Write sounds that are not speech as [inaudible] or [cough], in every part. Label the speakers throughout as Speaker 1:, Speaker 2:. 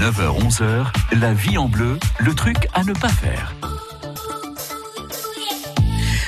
Speaker 1: 9h-11h, la vie en bleu, le truc à ne pas faire.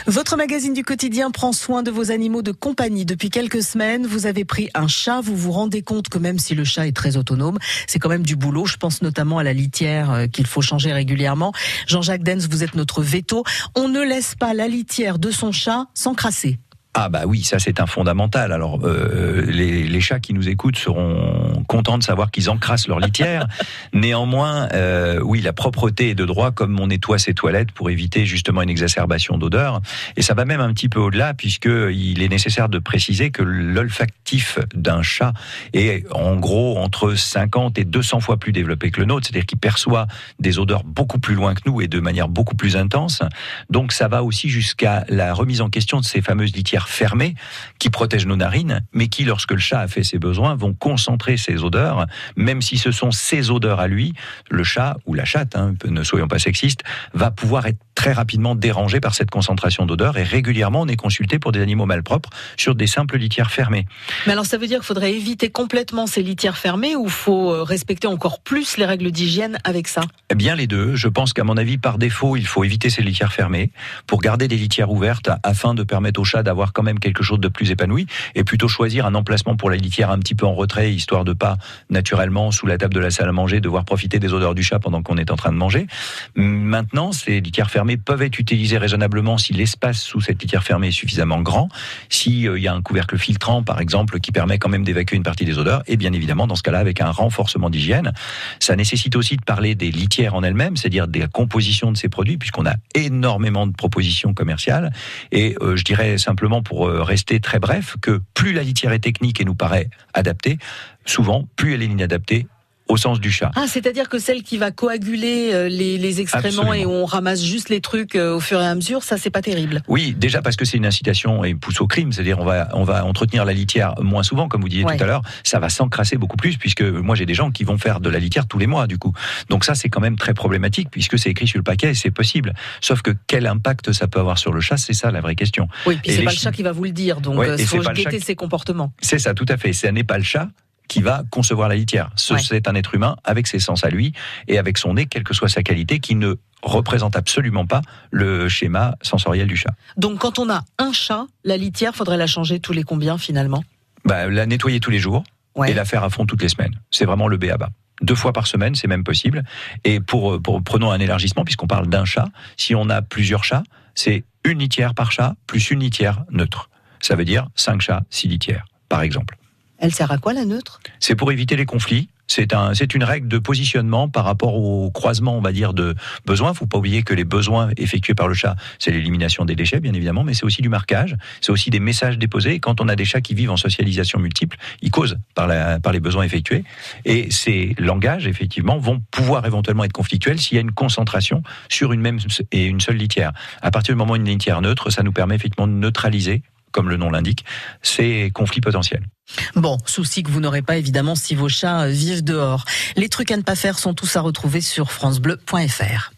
Speaker 2: Votre magazine du quotidien prend soin de vos animaux de compagnie. Depuis quelques semaines, vous avez pris un chat. Vous vous rendez compte que même si le chat est très autonome, c'est quand même du boulot. Je pense notamment à la litière euh, qu'il faut changer régulièrement. Jean-Jacques Dens, vous êtes notre veto. On ne laisse pas la litière de son chat s'encrasser.
Speaker 3: Ah bah oui, ça c'est un fondamental. Alors euh, les, les, chats qui nous écoutent seront contents de savoir qu'ils encrassent leur litière. [laughs] Néanmoins, euh, oui, la propreté est de droit comme on nettoie ses toilettes pour éviter justement une exacerbation d'odeur. Et ça va même un petit peu au-delà puisque il est nécessaire de préciser que l'olfactif d'un chat est en gros entre 50 et 200 fois plus développé que le nôtre, c'est-à-dire qu'il perçoit des odeurs beaucoup plus loin que nous et de manière beaucoup plus intense. Donc ça va aussi jusqu'à la remise en question de ces fameuses litières fermés qui protègent nos narines, mais qui, lorsque le chat a fait ses besoins, vont concentrer ses odeurs, même si ce sont ses odeurs à lui, le chat ou la chatte, hein, ne soyons pas sexistes, va pouvoir être très rapidement dérangé par cette concentration d'odeurs et régulièrement on est consulté pour des animaux malpropres sur des simples litières fermées.
Speaker 2: Mais alors ça veut dire qu'il faudrait éviter complètement ces litières fermées ou faut euh, respecter encore plus les règles d'hygiène avec ça?
Speaker 3: Eh Bien les deux. Je pense qu'à mon avis par défaut il faut éviter ces litières fermées pour garder des litières ouvertes afin de permettre au chat d'avoir quand même quelque chose de plus épanoui et plutôt choisir un emplacement pour la litière un petit peu en retrait histoire de pas naturellement sous la table de la salle à manger devoir profiter des odeurs du chat pendant qu'on est en train de manger. Maintenant ces litières fermées peuvent être utilisés raisonnablement si l'espace sous cette litière fermée est suffisamment grand, s'il euh, y a un couvercle filtrant par exemple qui permet quand même d'évacuer une partie des odeurs, et bien évidemment dans ce cas-là avec un renforcement d'hygiène. Ça nécessite aussi de parler des litières en elles-mêmes, c'est-à-dire des compositions de ces produits, puisqu'on a énormément de propositions commerciales. Et euh, je dirais simplement pour euh, rester très bref que plus la litière est technique et nous paraît adaptée, souvent plus elle est inadaptée au sens du chat.
Speaker 2: Ah, c'est-à-dire que celle qui va coaguler euh, les, excréments et on ramasse juste les trucs euh, au fur et à mesure, ça c'est pas terrible.
Speaker 3: Oui, déjà parce que c'est une incitation et pousse au crime, c'est-à-dire on va on va entretenir la litière moins souvent, comme vous disiez tout à l'heure, ça va s'encrasser beaucoup plus puisque moi j'ai des gens qui vont faire de la litière tous les mois du coup. Donc ça c'est quand même très problématique puisque c'est écrit sur le paquet et c'est possible. Sauf que quel impact ça peut avoir sur le chat, c'est ça la vraie question.
Speaker 2: Oui, puis c'est pas le chat qui va vous le dire, donc il euh, faut guetter ses comportements.
Speaker 3: C'est ça, tout à fait. Ce n'est pas le chat qui va concevoir la litière. C'est un être humain avec ses sens à lui et avec son nez, quelle que soit sa qualité, qui ne représente absolument pas le schéma sensoriel du chat.
Speaker 2: Donc quand on a un chat, la litière, faudrait la changer tous les combien finalement?
Speaker 3: Bah, La nettoyer tous les jours et la faire à fond toutes les semaines. C'est vraiment le B à bas deux fois par semaine, c'est même possible. Et pour, pour prenons un élargissement, puisqu'on parle d'un chat, si on a plusieurs chats, c'est une litière par chat plus une litière neutre. Ça veut dire cinq chats, six litières, par exemple.
Speaker 2: Elle sert à quoi la neutre?
Speaker 3: C'est pour éviter les conflits. C'est un, une règle de positionnement par rapport au croisement, on va dire, de besoins. Faut pas oublier que les besoins effectués par le chat, c'est l'élimination des déchets, bien évidemment, mais c'est aussi du marquage, c'est aussi des messages déposés. Et quand on a des chats qui vivent en socialisation multiple, ils causent par, la, par les besoins effectués. Et ces langages, effectivement, vont pouvoir éventuellement être conflictuels s'il y a une concentration sur une même et une seule litière. À partir du moment où une litière neutre, ça nous permet effectivement de neutraliser comme le nom l'indique, ces conflits potentiels.
Speaker 2: Bon, souci que vous n'aurez pas évidemment si vos chats euh, vivent dehors. Les trucs à ne pas faire sont tous à retrouver sur francebleu.fr.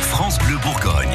Speaker 2: France Bleu Bourgogne.